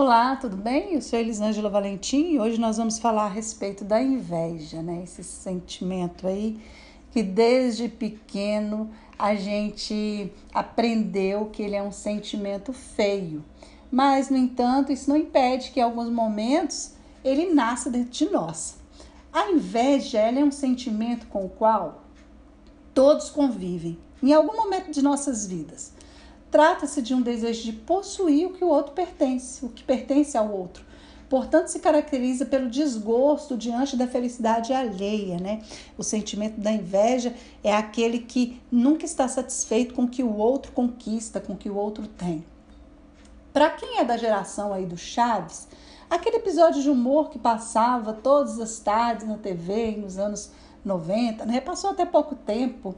Olá, tudo bem? Eu sou Elisângela Valentim e hoje nós vamos falar a respeito da inveja, né? Esse sentimento aí que desde pequeno a gente aprendeu que ele é um sentimento feio. Mas, no entanto, isso não impede que em alguns momentos ele nasça dentro de nós. A inveja ela é um sentimento com o qual todos convivem em algum momento de nossas vidas. Trata-se de um desejo de possuir o que o outro pertence, o que pertence ao outro. Portanto, se caracteriza pelo desgosto diante da felicidade alheia, né? O sentimento da inveja é aquele que nunca está satisfeito com o que o outro conquista, com o que o outro tem. Para quem é da geração aí do Chaves, aquele episódio de humor que passava todas as tardes na TV nos anos 90, né? Passou até pouco tempo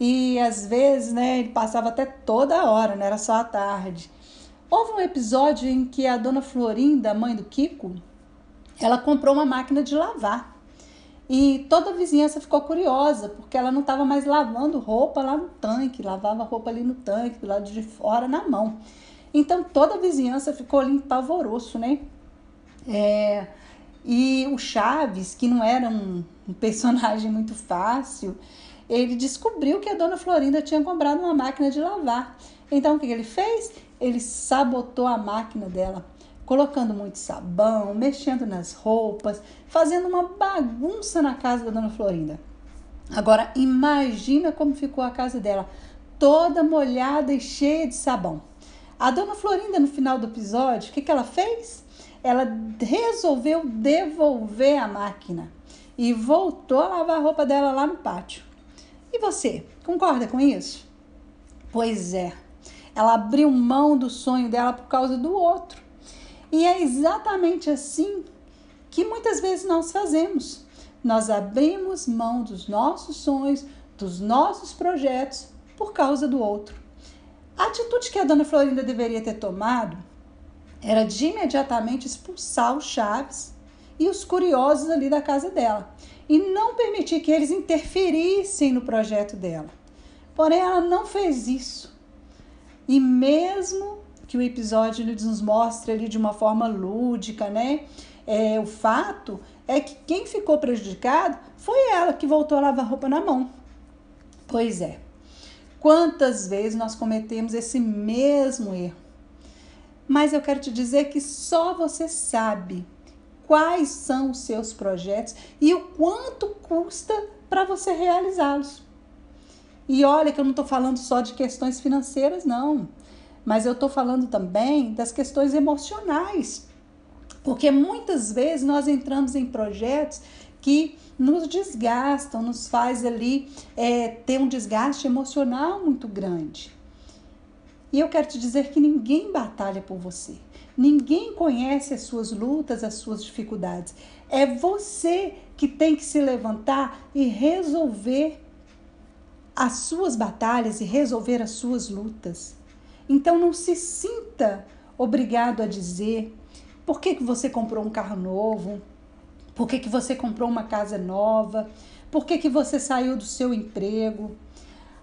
e às vezes, né, ele passava até toda hora, não era só à tarde. Houve um episódio em que a dona Florinda, mãe do Kiko, ela comprou uma máquina de lavar. E toda a vizinhança ficou curiosa, porque ela não estava mais lavando roupa lá no tanque, lavava roupa ali no tanque, do lado de fora, na mão. Então toda a vizinhança ficou ali em pavoroso, né? É, e o Chaves, que não era um, um personagem muito fácil, ele descobriu que a dona Florinda tinha comprado uma máquina de lavar. Então o que ele fez? Ele sabotou a máquina dela, colocando muito sabão, mexendo nas roupas, fazendo uma bagunça na casa da dona Florinda. Agora imagina como ficou a casa dela, toda molhada e cheia de sabão. A dona Florinda, no final do episódio, o que, que ela fez? Ela resolveu devolver a máquina e voltou a lavar a roupa dela lá no pátio. E você, concorda com isso? Pois é, ela abriu mão do sonho dela por causa do outro. E é exatamente assim que muitas vezes nós fazemos. Nós abrimos mão dos nossos sonhos, dos nossos projetos por causa do outro. A atitude que a dona Florinda deveria ter tomado era de imediatamente expulsar os Chaves e os curiosos ali da casa dela e não permitir que eles interferissem no projeto dela. Porém, ela não fez isso. E mesmo que o episódio nos mostre ali de uma forma lúdica, né? É, o fato é que quem ficou prejudicado foi ela que voltou a lavar roupa na mão. Pois é. Quantas vezes nós cometemos esse mesmo erro? Mas eu quero te dizer que só você sabe quais são os seus projetos e o quanto custa para você realizá-los. E olha que eu não estou falando só de questões financeiras, não, mas eu estou falando também das questões emocionais. Porque muitas vezes nós entramos em projetos que nos desgastam, nos faz ali é, ter um desgaste emocional muito grande. E eu quero te dizer que ninguém batalha por você. Ninguém conhece as suas lutas, as suas dificuldades. É você que tem que se levantar e resolver as suas batalhas e resolver as suas lutas. Então não se sinta obrigado a dizer por que, que você comprou um carro novo, por que, que você comprou uma casa nova, por que, que você saiu do seu emprego.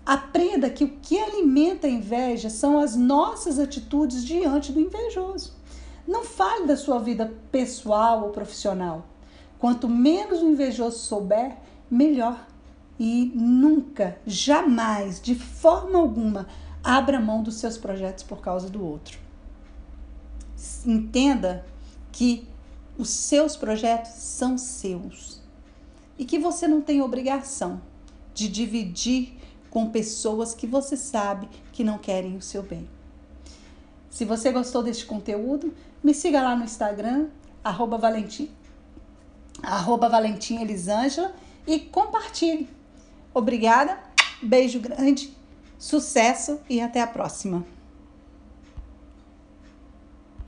Aprenda que o que alimenta a inveja são as nossas atitudes diante do invejoso. Não fale da sua vida pessoal ou profissional. Quanto menos o invejoso souber, melhor. E nunca, jamais, de forma alguma, abra mão dos seus projetos por causa do outro. Entenda que os seus projetos são seus e que você não tem obrigação de dividir com pessoas que você sabe que não querem o seu bem. Se você gostou deste conteúdo, me siga lá no Instagram, arroba Valentim, arroba Valentim Elisângela e compartilhe. Obrigada, beijo grande, sucesso e até a próxima.